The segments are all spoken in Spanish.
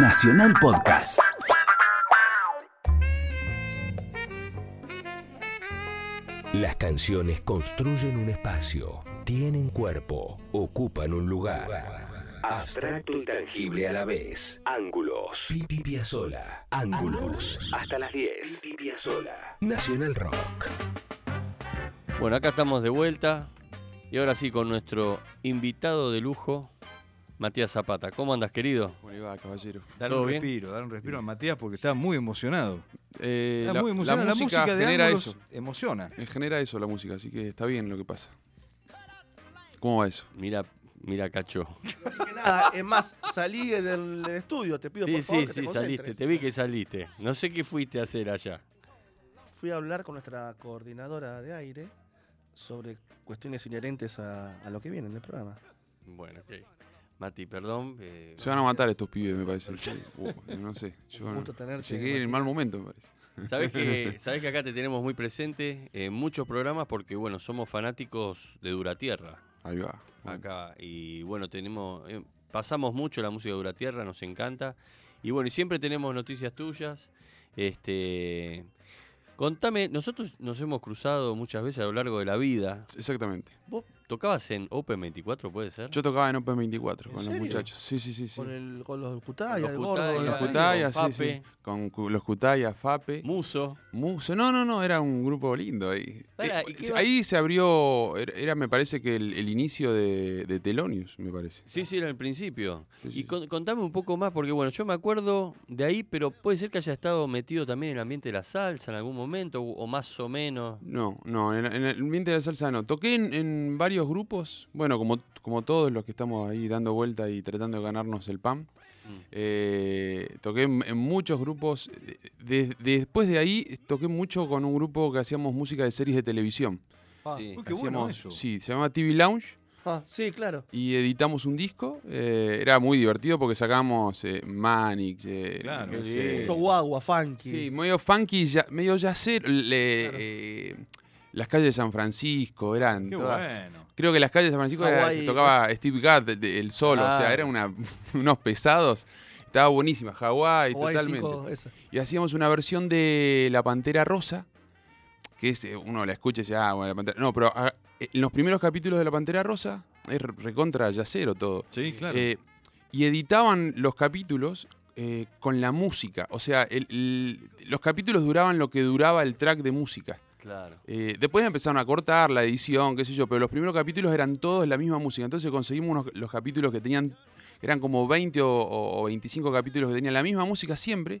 Nacional Podcast. Las canciones construyen un espacio, tienen cuerpo, ocupan un lugar. Abstracto y tangible a la vez. Ángulos. Pipi Piazzolla. Ángulos. Hasta las 10. Pipi Piazzolla. Nacional Rock. Bueno, acá estamos de vuelta y ahora sí con nuestro invitado de lujo, Matías Zapata. ¿Cómo andas, querido? ¿Cómo le va, caballero? ¿Todo un bien? respiro, dale un respiro a Matías porque está muy emocionado. Eh, Está la, muy la emocionado. música, de genera eso. Emociona. Genera eso la música, así que está bien lo que pasa. ¿Cómo va eso? Mira, mira, Cacho. dije nada, es más, salí del, del estudio, te pido Sí, por favor sí, que sí, te saliste. Te vi que saliste. No sé qué fuiste a hacer allá. Fui a hablar con nuestra coordinadora de aire sobre cuestiones inherentes a, a lo que viene en el programa. Bueno, ok. Mati, perdón. eh, Se van a matar estos pibes, me parece. Sí. Uh, no sé. Yo Un gusto tenerte, llegué en Matías. mal momento, me parece. Sabes que, sabés que acá te tenemos muy presente en muchos programas porque, bueno, somos fanáticos de Duratierra. Ahí va. acá. Y bueno, tenemos. eh, pasamos mucho la música de Duratierra, nos encanta. Y bueno, y siempre tenemos noticias tuyas. Este. Contame, nosotros nos hemos cruzado muchas veces a lo largo de la vida. Exactamente. ¿Vos tocabas en Open 24, puede ser? Yo tocaba en Open 24 ¿En con serio? los muchachos. Sí, sí, sí. sí. Con, el, con los Cutaya, Los el Cutaya, gordo. Los la- Cuta- Cutaya, sí, Fape. sí. Con los Cutaya, Fape. Muso. Muso. No, no, no, era un grupo lindo ahí. Eh, ¿y qué va- ahí se abrió, era, era, me parece que el, el inicio de, de Telonius, me parece. Sí, sí, era el principio. Sí, Y sí. con- contame un poco más, porque bueno, yo me acuerdo de ahí, pero puede ser que haya estado metido también en el ambiente de la salsa en algún momento, o, o más o menos. No, no, en, en el ambiente de la salsa no. Toqué en, en varios grupos, bueno, como, como todos los que estamos ahí dando vuelta y tratando de ganarnos el pan. Mm. Eh, toqué en, en muchos grupos. De- de- después de ahí toqué mucho con un grupo que hacíamos música de series de televisión. Ah, Sí. Uy, qué bueno Hacíamos- eso. Sí, se llama TV Lounge. ah, sí, claro. Y editamos un disco. eh, era muy divertido porque sacamos eh, Manix. eh, Claro. no Qué sé, bien. Mucho guagua, funky. Sí, medio funky, ya- medio yacer. le- Claro. Las calles de San Francisco eran Qué todas. bueno. Creo que las calles de San Francisco era- tocaba Steve Gadd, el solo, o sea, eran una- unos pesados. Estaba buenísima, Hawái, totalmente. Y hacíamos una versión de La Pantera Rosa, que es, eh, uno la escucha y dice, ah, bueno, La Pantera... No, pero ah, eh, en los primeros capítulos de La Pantera Rosa es recontra yacero todo. Sí, claro. Eh, y editaban los capítulos eh, con la música. O sea, el- el- los capítulos duraban lo que duraba el track de música. Claro. Eh, después empezaron a cortar la edición, qué sé yo, pero los primeros capítulos eran todos la misma música. Entonces conseguimos unos- los capítulos que tenían, eran como 20 o, o 25 capítulos que tenían la misma música siempre.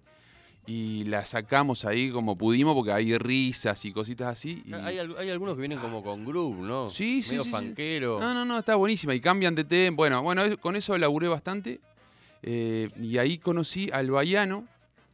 Y la sacamos ahí como pudimos porque hay risas y cositas así. y- Hay, al- hay algunos que vienen como con groove, ¿no? Sí, sí, Medio sí, sí. funkero. No, no, no, está buenísima. Y cambian de tema. Bueno, bueno, con eso laburé bastante. eh, y ahí conocí al Baiano,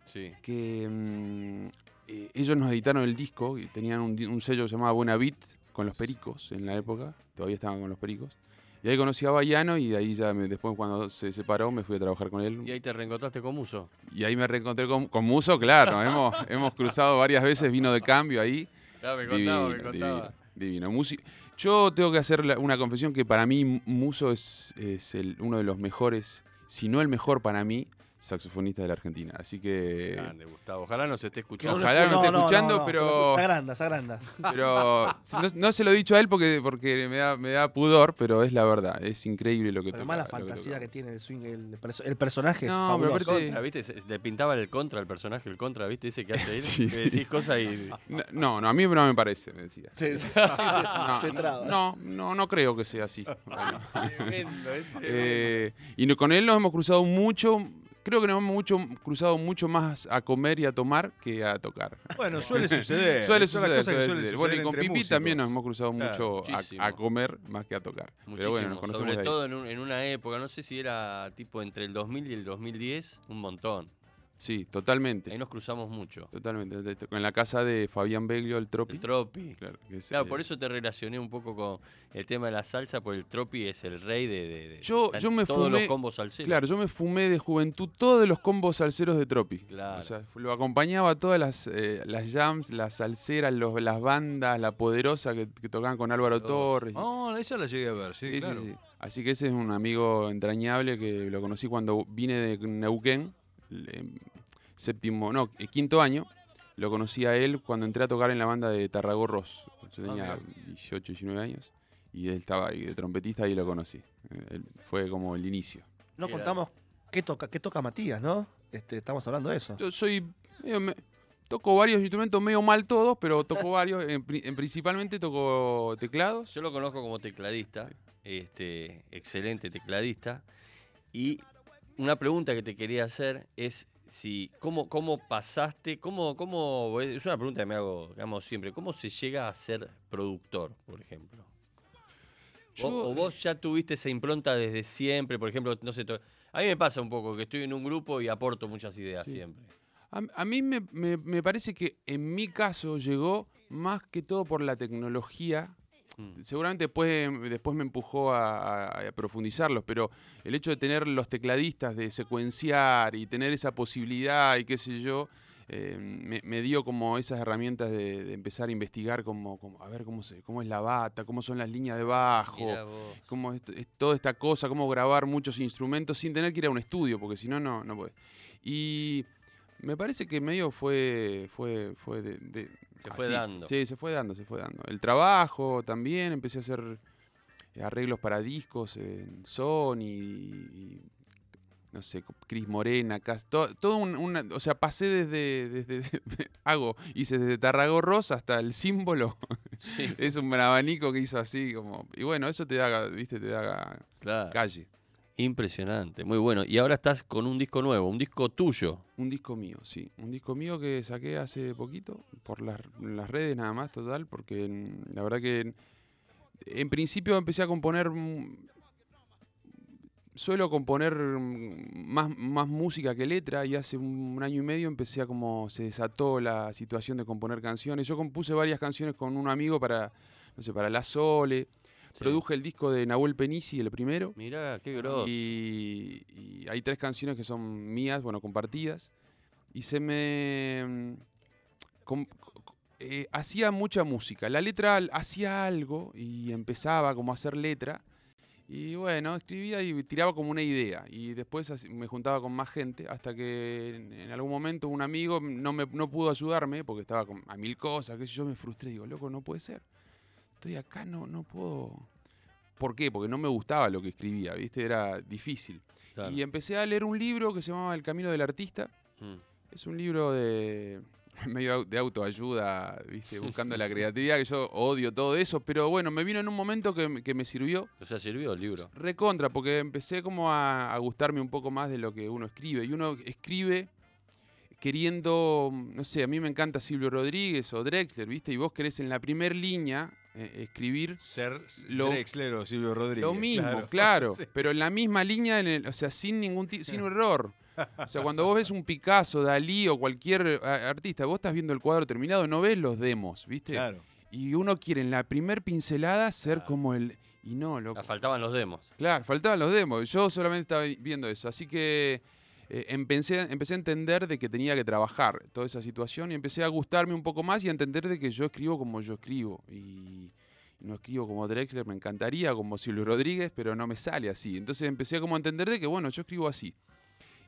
Sí. que mm, eh, ellos nos editaron el disco. Y tenían un, un sello llamaba Buena Beat con los Pericos en la época. Todavía estaban con los Pericos. Y ahí conocí a Baiano y de ahí ya me- después cuando se separó me fui a trabajar con él. Y ahí te reencontraste con Muso. Y ahí me reencontré con, con Muso, claro. hemos, hemos cruzado varias veces, vino de cambio ahí. Claro, me Divino, divino, divino. Musi- Yo tengo que hacer una confesión que para mí Muso es, es el- uno de los mejores, si no el mejor para mí, saxofonista de la Argentina. Así que... Grande, Gustavo. Ojalá nos esté Que escuchando. Ojalá no esté escuchando, pero- Se agranda, se agranda. Pero no, no se lo he dicho a él porque, porque me, da, me da pudor, pero es la verdad. Es increíble lo que Pero toca. además la que fantasía toca. que tiene el swing, el, el personaje No, es pero aparte- Contra, ¿viste? Le pintaba el contra al personaje, el contra, ¿viste? Ese que hace él. Sí. Que decís cosas y. No, no, a mí no me parece, me decía. Sí, sí, sí, sí, No, se traba. no, no, no creo que sea así. Bueno. Tremendo, es tremendo. Eh, y no- con él nos hemos cruzado mucho. Creo que nos hemos mucho, cruzado mucho más a comer y a tomar que a tocar. Bueno, suele suceder. suele suceder. suele suceder. Bueno, y con Pipi músicos. también nos hemos cruzado Claro, mucho a, a comer más que a tocar. Muchísimo, Pero bueno, nos conocemos sobre ahí. todo en, un- en una época, no sé si era tipo entre el 2000 y el 2010, un montón. Sí, totalmente. Ahí nos cruzamos mucho. Totalmente. En la casa de Fabián Beglio, el Tropi. El tropi. Claro, que es, Claro, eh, por eso te relacioné un poco con el tema de la salsa, porque el tropi es el rey de, de- de- Yo- yo me todos fumé- los combos salseros. Claro, yo me fumé de juventud todos los combos salseros de Tropi. Claro. O sea, lo acompañaba a todas las, eh, las jams, las salseras, los- las bandas, la poderosa que, que tocaban con Álvaro Todos. Torres. Oh, esa la llegué a ver, sí, Sí, claro. sí. Así que ese es un amigo entrañable que lo conocí cuando vine de Neuquén séptimo, no, eh, quinto año. Lo conocí a él cuando entré a tocar en la banda de Tarragorros. Yo tenía 18, 19 años. Y él estaba ahí de trompetista y lo conocí. Eh, él- fue como el inicio. No contamos qué toca, qué toca Matías, ¿no? Este, estamos hablando de eso. Yo soy. medio me- toco varios instrumentos medio mal todos, pero toco varios. En, en principalmente toco teclados. Yo lo conozco como tecladista, este, excelente tecladista. Y una pregunta que te quería hacer es si cómo, cómo pasaste, cómo, cómo, es una pregunta que me hago, digamos, siempre, ¿cómo se llega a ser productor, por ejemplo? ¿Vos- Yo- ¿O vos ya tuviste esa impronta desde siempre? Por ejemplo, no sé, a mí me pasa un poco que estoy en un grupo y aporto muchas ideas Sí. siempre. A, a mí me, me- me parece que en mi caso llegó más que todo por la tecnología. Mm. Seguramente después, después me empujó a, profundizarlos, pero el hecho de tener los tecladistas, de secuenciar y tener esa posibilidad y qué sé yo, eh, me, me dio como esas herramientas de, de empezar a investigar como, como, a ver cómo, se, cómo es la bata, cómo son las líneas de bajo, cómo es, es toda esta cosa, cómo grabar muchos instrumentos sin tener que ir a un estudio, porque si no, no, no puede. Y me parece que medio fue, fue, fue de, de- Se fue así. dando. Sí, se fue dando, se fue dando. El trabajo también, empecé a hacer eh, arreglos para discos en Sony y, no sé, Cris Morena, Cas- to- todo un, una- o sea, pasé desde, desde, hago, hice desde Tarragorros hasta el símbolo, Sí, es un abanico que hizo así como, y bueno, eso te da, viste, te da claro. calle. Impresionante, muy bueno. Y ahora estás con un disco nuevo, un disco tuyo. Un disco mío, sí. Un disco mío que saqué hace poquito, por las, redes nada más, total, porque la verdad que en, en principio empecé a componer... mm, Suelo componer mm, más, más música que letra y hace un, un año y medio empecé a como se desató la situación de componer canciones. Yo compuse varias canciones con un amigo para, no sé, para La Sole. Sí. Produje el disco de Nahuel Penisi, el primero. Mirá, qué grosso. Y, y hay tres canciones que son mías, bueno, compartidas. Y se me... mm, com- eh, hacía mucha música. La letra hacía algo y empezaba como a hacer letra. Y bueno, escribía y tiraba como una idea. Y después me juntaba con más gente hasta que en, en algún momento un amigo no, me, no pudo ayudarme porque estaba con, a mil cosas, que yo me frustré. Digo, loco, no puede ser. Estoy acá, no, no puedo... ¿Por qué? Porque no me gustaba lo que escribía, ¿viste? Era difícil. Claro. Y empecé a leer un libro que se llamaba El Camino del Artista. Mm. Es un libro de medio de autoayuda, ¿viste? Buscando la creatividad, que yo odio todo eso, pero bueno, me vino en un momento que, me- que me sirvió O sea, sirvió el libro. recontra, porque empecé como a, a gustarme un poco más de lo que uno escribe. Y uno escribe queriendo, no sé, a mí me encanta Silvio Rodríguez o Drexler, ¿viste? Y vos querés en la primer línea eh, escribir Ser Lo- Drexler o Silvio Rodríguez. lo mismo, claro, Sí. pero en la misma línea, en el- o sea, sin ningún sin error. O sea, cuando vos ves un Picasso, Dalí o cualquier artista, vos estás viendo el cuadro terminado, no ves los demos, ¿viste? Claro. Y uno quiere en la primer pincelada ser Claro. como el... Y no, loco. Ah, faltaban los demos. Claro, faltaban los demos. Yo solamente estaba viendo eso. Así que eh, empecé, empecé a entender de que tenía que trabajar toda esa situación y empecé a gustarme un poco más y a entender de que yo escribo como yo escribo. Y no escribo como Drexler, me encantaría, como Silvio Rodríguez, pero no me sale así. Entonces empecé como a entender de que, bueno, yo escribo así.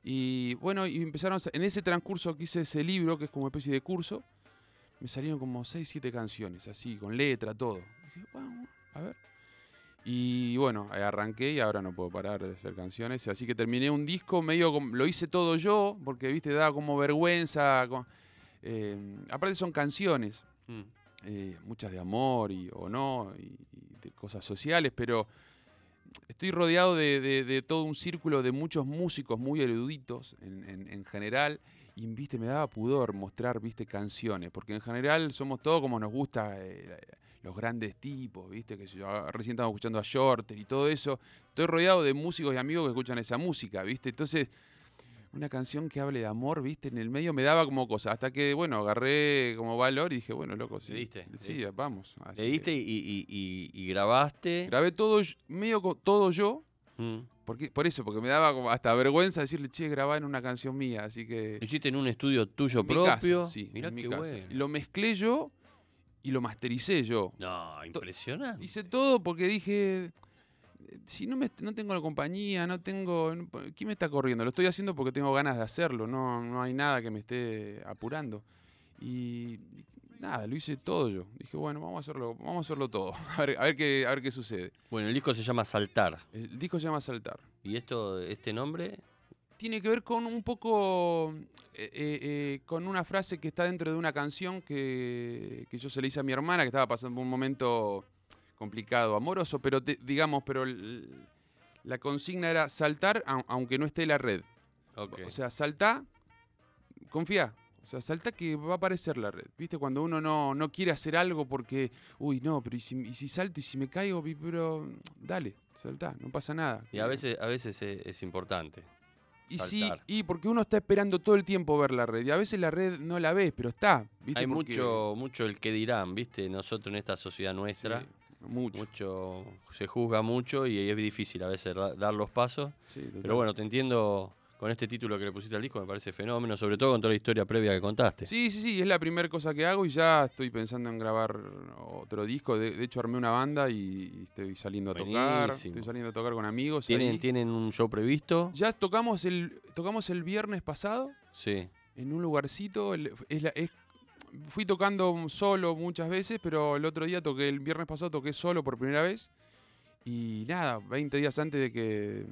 Y bueno, y empezaron, en ese transcurso que hice ese libro, que es como una especie de curso, me salieron como 6, 7 canciones, así, con letra, todo. Dije, a ver. Y bueno, arranqué y ahora no puedo parar de hacer canciones. Así que terminé un disco medio, lo hice todo yo, porque, viste, daba como vergüenza. eh, aparte son canciones, Mm. eh, muchas de amor y, o no, y, y de cosas sociales, pero estoy rodeado de, de- de todo un círculo de muchos músicos muy eruditos en, en- en general. Y viste, me daba pudor mostrar, viste, canciones, porque en general somos todos como nos gusta eh, los grandes tipos, viste, que yo ah, recién estamos escuchando a Shorter y todo eso. Estoy rodeado de músicos y amigos que escuchan esa música, viste. Entonces, una canción que hable de amor, viste, en el medio me daba como cosa. Hasta que, bueno, agarré como valor y dije, bueno, loco, sí. Le diste, le Sí, diste. vamos. así Le diste que y, y- y- y grabaste. Grabé todo, yo- medio todo yo. Mm. Porque, por eso, porque me daba como hasta vergüenza decirle, che, grabá en una canción mía. Así que. Lo hiciste en un estudio tuyo propio. casa, sí, Mirá en mi qué casa. bueno. Y Lo mezclé yo y lo mastericé yo. No, impresionante. Hice todo porque dije. si no, me, no tengo la compañía, no tengo... no- ¿Quién me está corriendo? Lo estoy haciendo porque tengo ganas de hacerlo, no, no hay nada que me esté apurando. Y, y nada, lo hice todo yo. Dije, bueno, vamos a hacerlo, vamos a hacerlo todo, a ver, a ver, qué, a ver qué sucede. Bueno, el disco se llama Saltar. El disco se llama Saltar. ¿Y esto, este nombre? Tiene que ver con un poco, eh, eh, eh, con una frase que está dentro de una canción que, que yo se le hice a mi hermana, que estaba pasando un momento complicado, amoroso, pero te- digamos, pero el- la consigna era saltar au- aunque no esté la red. O sea, saltá, confía. O sea, salta que va a aparecer la red. ¿Viste? Cuando uno no, no quiere hacer algo porque, uy, no, pero ¿y si, y si salto y si me caigo? Pero dale, saltá, no pasa nada. y a veces, a veces es, es importante. Y sí, y porque uno está esperando todo el tiempo ver la red. Y a veces la red no la ves, pero está. ¿viste? Hay Porque- mucho, mucho el que dirán, ¿viste? Nosotros en esta sociedad nuestra, Sí, mucho. mucho se juzga mucho y es difícil a veces da- dar los pasos. sí. Pero bueno, te entiendo con este título que le pusiste al disco, me parece fenómeno, sobre todo con toda la historia previa que contaste. Sí, sí, sí, es la primera cosa que hago y ya estoy pensando en grabar otro disco. De, de hecho, armé una banda y, estoy saliendo a tocar. Estoy saliendo a tocar con amigos. ¿Tienen, ahí. ¿Tienen un show previsto? Ya tocamos el, tocamos el viernes pasado Sí. en un lugarcito. el- es la- es- fui tocando solo muchas veces, pero el otro día toqué, el viernes pasado toqué solo por primera vez. Y nada, 20 días antes de que,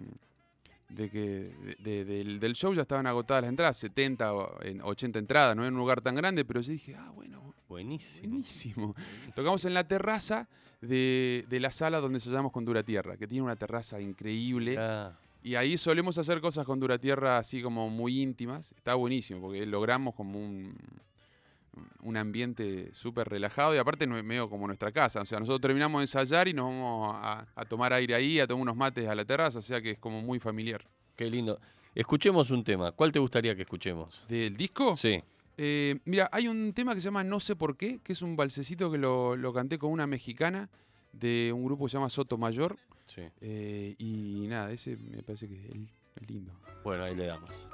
de que de- de- del, del show ya estaban agotadas las entradas, 70 o en 80 entradas, no era un lugar tan grande, pero yo dije, ah, bueno, Buenísimo. buenísimo. buenísimo. Tocamos en la terraza de, de la sala donde ensayamos con Dura Tierra, que tiene una terraza increíble. Ah, Y ahí solemos hacer cosas con Dura Tierra así como muy íntimas. Está buenísimo porque logramos como un, un ambiente súper relajado y aparte medio como nuestra casa. O sea, nosotros terminamos de ensayar y nos vamos a, a tomar aire ahí, a tomar unos mates a la terraza. O sea que es como muy familiar. qué lindo. Escuchemos un tema. ¿Cuál te gustaría que escuchemos? ¿Del disco? Sí. Eh, mira, hay un tema que se llama No sé por qué, que es un balsecito que lo, lo canté con una mexicana de un grupo que se llama Soto Mayor. Sí. Eh, y nada, ese me parece que es lindo. Bueno, ahí le damos.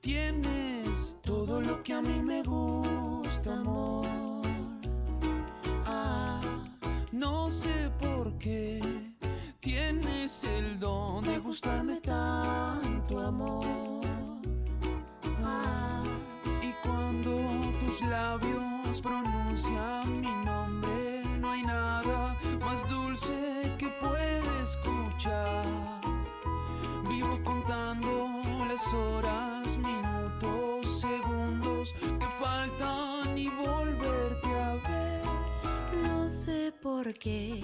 Tienes todo lo que a mí me gusta, amor. Ah, no sé por qué tienes el don de gustarme tanto, amor. Ah, y cuando tus labios pronuncian mi nombre, horas, minutos, segundos que faltan y volverte a ver. No sé por qué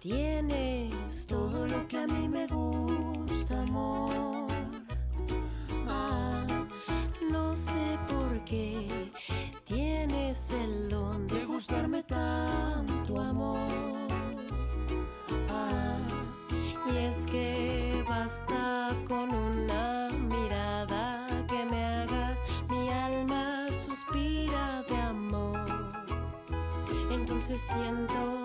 tienes todo lo que a mí me gusta, amor. Ah, no sé por qué tienes el don de gustarme tanto, amor. Ah, y es que basta con una Entonces siento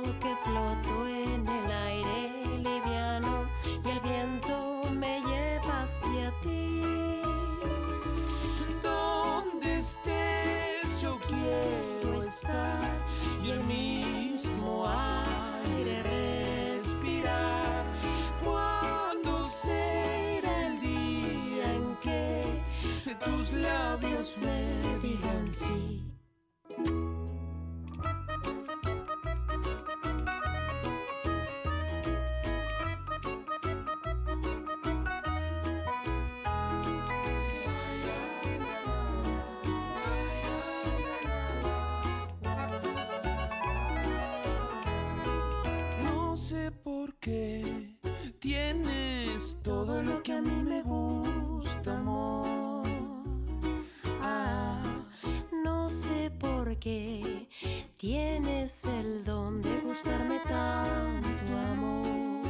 qué tienes el don de gustarme tanto, amor.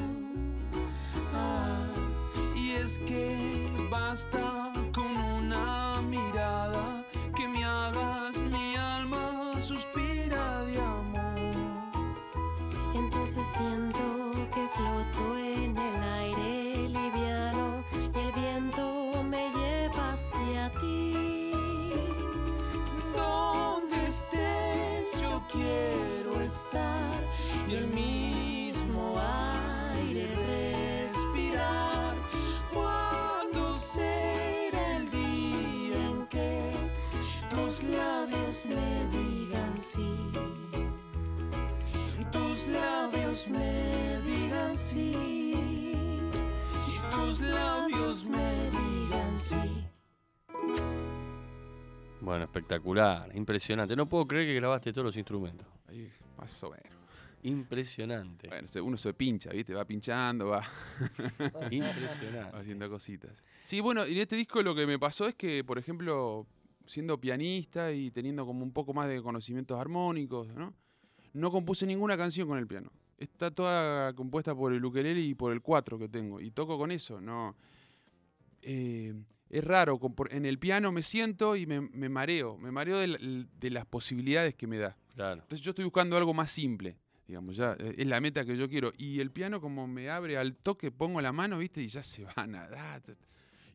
Ah, Y es que basta labios me digan sí. Tus labios me digan sí. Bueno, espectacular, impresionante. No puedo creer que grabaste todos los instrumentos. Ahí, más o menos. Impresionante. Bueno, uno se pincha, ¿viste? Va pinchando, va, va Impresionante. haciendo cositas. Sí, bueno, y en este disco lo que me pasó es que, por ejemplo, siendo pianista y teniendo como un poco más de conocimientos armónicos, ¿no? No compuse ninguna canción con el piano. Está toda compuesta por el ukelele y por el cuatro que tengo. Y toco con eso, no. eh, es raro, en el piano me siento y me, me mareo. Me mareo de, la- de las posibilidades que me da. Claro. Entonces yo estoy buscando algo más simple, digamos, ya eh, es la meta que yo quiero. Y el piano como me abre al toque, pongo la mano, ¿viste? Y ya se va a nadar.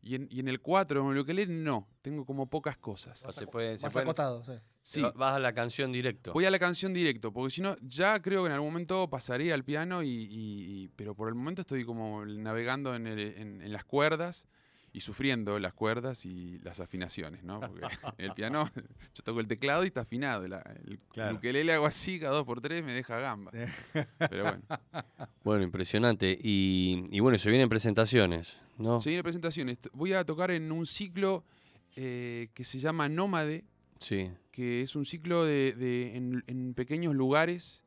Y en, y en el 4, en el ukelele, no, tengo como pocas cosas. O se pueden, se Más pueden- acotado, sí. Sí, va- Vas a la canción directo. voy a la canción directo, porque si no, ya creo que en algún momento pasaré al piano, y, y- y- pero por el momento estoy como navegando en, el- en- en las cuerdas y sufriendo las cuerdas y las afinaciones, ¿no? Porque el piano, yo toco el teclado y está afinado. la- el Claro. ukelele hago así, cada dos por tres me deja gamba. Pero bueno. Bueno, impresionante. Y, y bueno, se vienen presentaciones, ¿no? Se viene presentaciones. Voy a tocar en un ciclo eh, que se llama Nómade, Sí. que es un ciclo de, de- en, en pequeños lugares,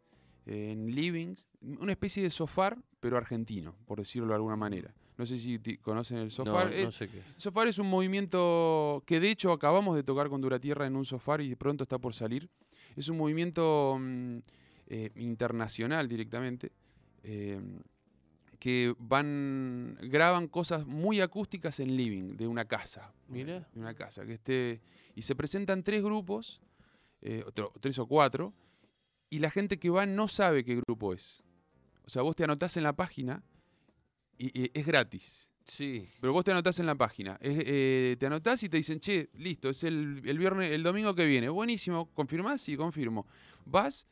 eh, en livings, una especie de sofar, pero argentino, por decirlo de alguna manera. No sé si conocen el No, sofar. Eh, no sé qué. Sofar es un movimiento que de hecho acabamos de tocar con Duratierra en un sofar y de pronto está por salir. Es un movimiento mm, eh, internacional directamente. eh, que van graban cosas muy acústicas en living de una casa Mira. de una casa que esté y se presentan tres grupos eh, otro- tres o cuatro y la gente que va no sabe qué grupo es o sea vos te anotás en la página y, y es gratis Sí. pero vos te anotás en la página. Es, eh, te anotás y te dicen, che, listo, es el, el viernes, el domingo que viene. Buenísimo, ¿confirmás? Sí, confirmo. Vas,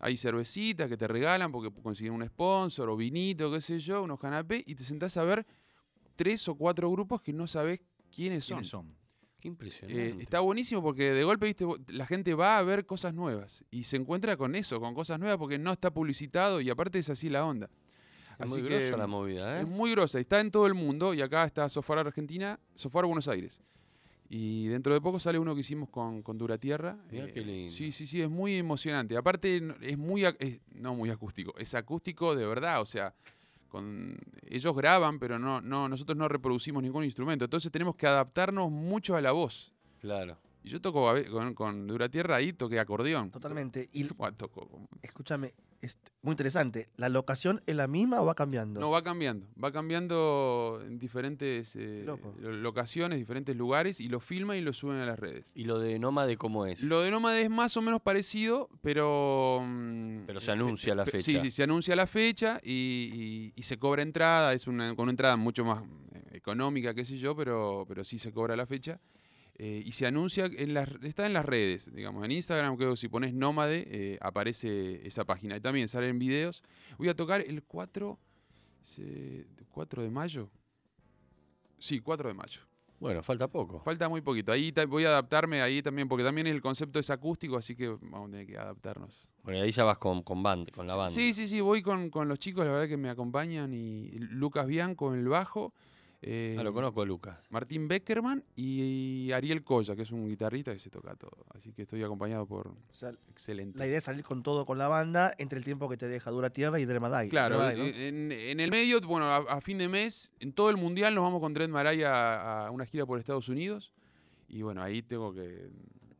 hay cervecitas que te regalan porque consiguen un sponsor o vinito, qué sé yo, unos canapés, y te sentás a ver tres o cuatro grupos que no sabés quiénes son. ¿Quiénes son? Qué Eh, impresionante. está buenísimo porque de golpe viste, la gente va a ver cosas nuevas y se encuentra con eso, con cosas nuevas porque no está publicitado y aparte es así la onda. Es muy así grosa que, la movida, ¿eh? es muy grosa, está en todo el mundo y acá está Sofar Argentina, Sofar Buenos Aires. Y dentro de poco sale uno que hicimos con, con Duratierra. Mirá qué lindo. Sí, sí, sí, es muy emocionante. Aparte, es muy, es- no muy acústico, es acústico de verdad, o sea, con, ellos graban, pero no, no, nosotros no reproducimos ningún instrumento. Entonces tenemos que adaptarnos mucho a la voz. Claro. Y yo toco con, con Duratierra ahí, toqué acordeón. Totalmente. Y toco escúchame, es muy interesante. ¿La locación es la misma o va cambiando? No, va cambiando. Va cambiando en diferentes eh, locaciones, diferentes lugares, y lo filman y lo suben a las redes. ¿Y lo de Nómade cómo es? Lo de Nómade es más o menos parecido, pero... mm, Pero se anuncia eh, la fecha. Sí, sí, se anuncia la fecha y, y- y se cobra entrada. Es una, con una entrada mucho más eh, económica, qué sé yo, pero, pero sí se cobra la fecha. Eh, y se anuncia, en las, está en las redes, digamos, en Instagram, creo que si pones Nómade, eh, aparece esa página. Y también salen videos. Voy a tocar el 4, se- 4 de mayo. Sí, 4 de mayo. Bueno, falta poco. Falta muy poquito. Ahí voy a adaptarme ahí también, porque también el concepto es acústico, así que vamos a tener que adaptarnos. Bueno, y ahí ya vas con, con, band, con la banda. Sí, sí, sí, voy con, con los chicos, la verdad que me acompañan, y Lucas Bianco en el bajo, eh, Ah, lo conozco a Lucas. Martín Beckerman y Ariel Colla, que es un guitarrista que se toca todo. Así que estoy acompañado por O sea, excelentes. la idea es salir con todo con la banda entre el tiempo que te deja Dura Tierra y Dremadai. Claro, Dremadai, ¿no? eh, en, en el medio, bueno, a, a fin de mes, en todo el mundial nos vamos con Dread Maray a, a una gira por Estados Unidos. Y bueno, ahí tengo que,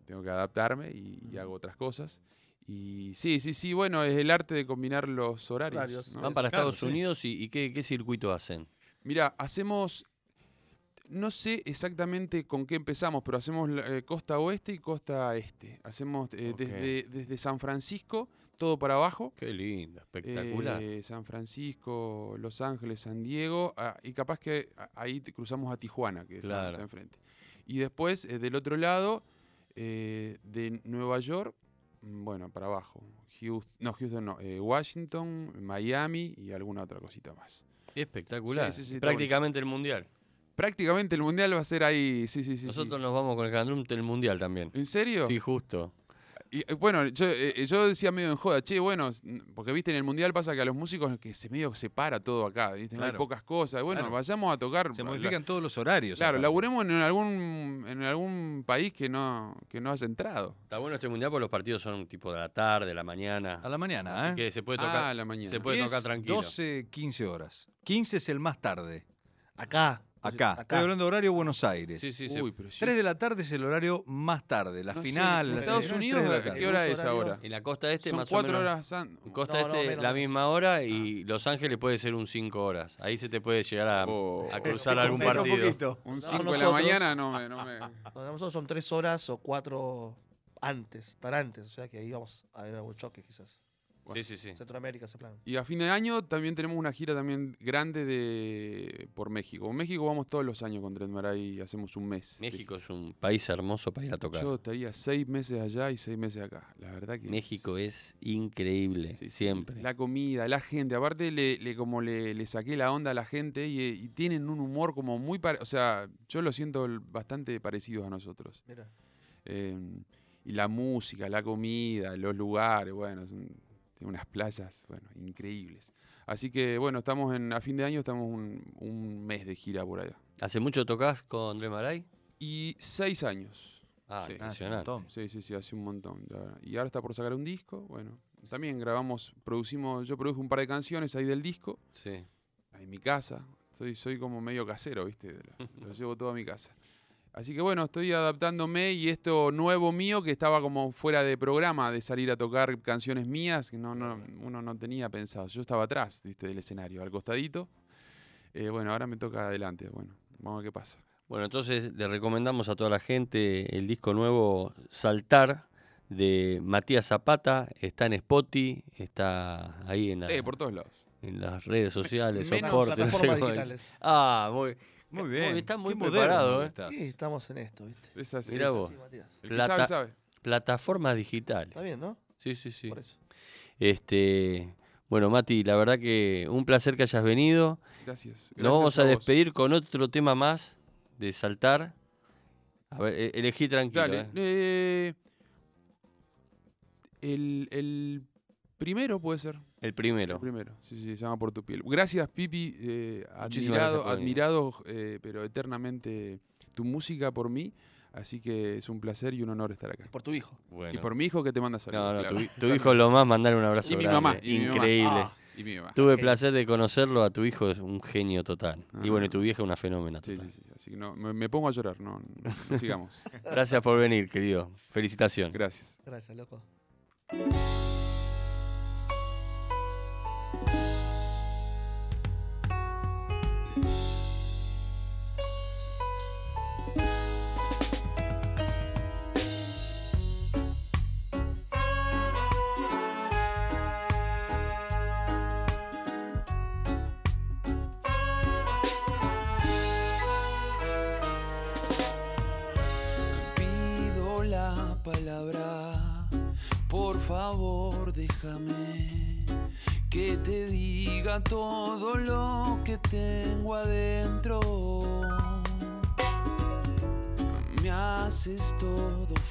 tengo que adaptarme y, y hago otras cosas. Y sí, sí, sí, bueno, es el arte de combinar los horarios. Horarios. ¿no? Van para Claro, Estados sí. Unidos y, y qué, qué circuito hacen. Mira, hacemos. no sé exactamente con qué empezamos, pero hacemos eh, costa oeste y costa este. Hacemos eh, desde, desde San Francisco, todo para abajo. Qué lindo, espectacular. eh, San Francisco, Los Ángeles, San Diego, ah, y capaz que a- ahí te cruzamos a Tijuana, que está- Claro. está enfrente. Y después, eh, del otro lado, eh, de Nueva York, mm, bueno, para abajo. Houston, no, Houston no, Washington, Miami y alguna otra cosita más. Espectacular. sí, sí, está Prácticamente el mundial. Prácticamente el mundial va a ser ahí, sí, sí, sí. sí. Nosotros nos vamos con el Candrum del mundial también. ¿En serio? Sí, justo. Y, eh, bueno, yo, eh, yo decía medio en joda, che, bueno, porque viste, en el mundial pasa que a los músicos que se medio separa todo acá, ¿viste? No hay pocas cosas. Bueno, Claro. vayamos a tocar. Se la- modifican todos los horarios. Claro, aparte. laburemos en algún, en algún país que no, que no has entrado. Está bueno este mundial porque los partidos son tipo de la tarde, de la mañana. A la mañana, Así ¿eh? que se puede Ah, tocar. a la mañana. se puede 10, tocar tranquilo. 12, 15 horas. 15 es el más tarde. Acá. Acá. Acá. Estoy hablando de horario Buenos Aires. Sí, sí, sí. Uy, pero sí. 3 de la tarde es el horario más tarde. La No sé, final. en Estados Unidos, de la ¿a tarde. ¿qué hora es ahora? En la costa este Son más cuatro o menos. horas. an- En costa No, no, este menos, la misma hora y Los Ángeles puede ser un 5 horas. Ahí se te puede llegar a, Oh. a cruzar Pero algún partido. Un No, 5 de la mañana no me... No me... Nosotros son tres horas o cuatro antes, tan antes. O sea que ahí vamos a ver algún choque quizás. Sí, sí, sí. Centroamérica ese plan. Y a fin de año también tenemos una gira también grande de por México. En México vamos todos los años con Tren Maray y hacemos un mes. de México es un país hermoso para ir a tocar. Yo estaría seis meses allá y seis meses acá. La verdad que México es increíble, Sí, siempre. La comida, la gente. Aparte, le, le- como le, le saqué la onda a la gente y, y tienen un humor como muy... pare- o sea, yo lo siento bastante parecidos a nosotros. Mira. Eh, y la música, la comida, los lugares, bueno, son, tiene unas playas, bueno, increíbles. Así que, bueno, estamos en, a fin de año estamos un, un mes de gira por allá. ¿Hace mucho tocas con André Maray? Y seis años. Ah, Sí. Montón. Sí, sí, sí, hace un montón. ya. Y ahora está por sacar un disco. Bueno, también grabamos, producimos, yo produje un par de canciones ahí del disco, Sí. ahí en mi casa. Soy, soy como medio casero, ¿viste? Lo, lo llevo todo a mi casa. Así que bueno, estoy adaptándome y esto nuevo mío que estaba como fuera de programa de salir a tocar canciones mías que no, no, uno no tenía pensado. Yo estaba atrás, ¿viste? Del escenario, al costadito. Eh, bueno, ahora me toca adelante. Bueno, vamos a ver qué pasa. Bueno, entonces le recomendamos a toda la gente el disco nuevo Saltar de Matías Zapata. Está en Spotify, está ahí en, la- Sí, por todos lados. en las redes sociales, menos soporte, no sé digitales. Ah, muy, Muy bien. está muy Qué preparado, ¿eh? estás. Sí, estamos en esto, ¿viste? Esas- Mirá es- vos. Sí, Matías. El que Plata- sabe, sabe. Plataformas digitales. Está bien, ¿no? Sí, sí, sí. Por eso. Este, bueno, Mati, la verdad que un placer que hayas venido. Gracias. Nos vamos a vos. despedir con otro tema más de saltar. A ver, e- elegí tranquilo. Dale. eh. eh, el, el primero puede ser. El El primero. primero. Sí, sí, se llama Por tu piel. Gracias, Pipi. eh, admirado, gracias admirado eh, pero eternamente tu música por mí. Así que es un placer y un honor estar acá. Por tu hijo. Bueno. Y por mi hijo que te manda saludos. no, no, claro. tu, tu hijo lo más, mandar un abrazo Y mi grande. mamá, y mi mamá. Increíble. Ah. Y mi mamá. Tuve Ok. placer de conocerlo, a tu hijo es un genio total. Y bueno, y tu vieja es una fenómena Sí, total. sí, sí. Así que no, me, me pongo a llorar. No, no, no sigamos. Gracias por venir, querido. Felicitaciones. Gracias. Gracias, loco.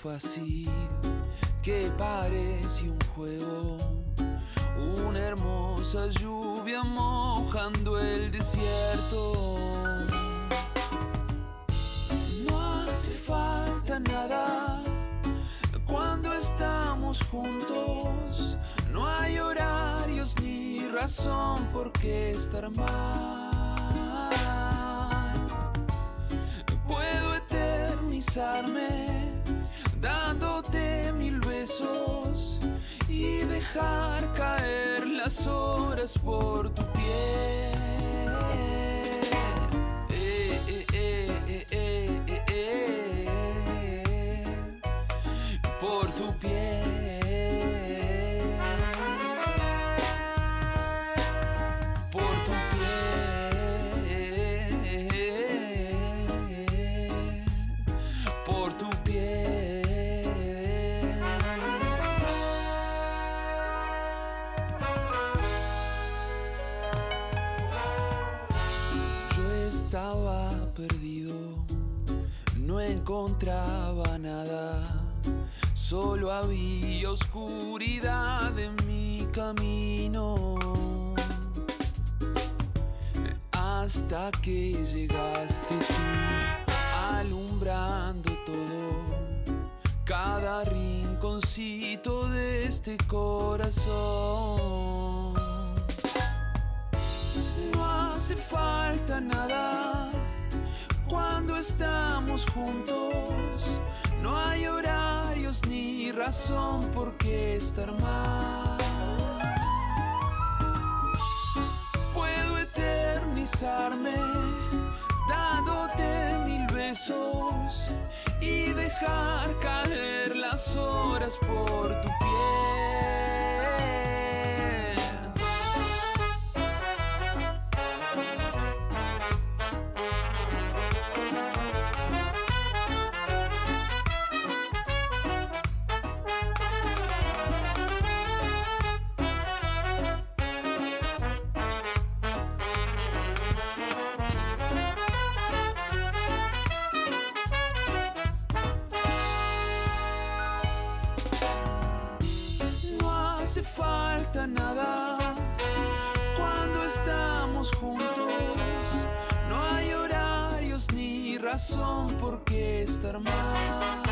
Fácil, que parece un juego. Una hermosa lluvia mojando el desierto. No hace falta nada cuando estamos juntos. No hay horarios ni razón por qué estar mal. Puedo eternizarme dándote mil besos y dejar caer las horas por tu piel. Oscuridad en mi camino. Hasta que llegaste tú, alumbrando todo, cada rinconcito de este corazón. No hace falta nada cuando estamos juntos. Razón por qué estar mal. Puedo eternizarme dándote mil besos y dejar caer las horas por tu piel. Razón por qué estar mal.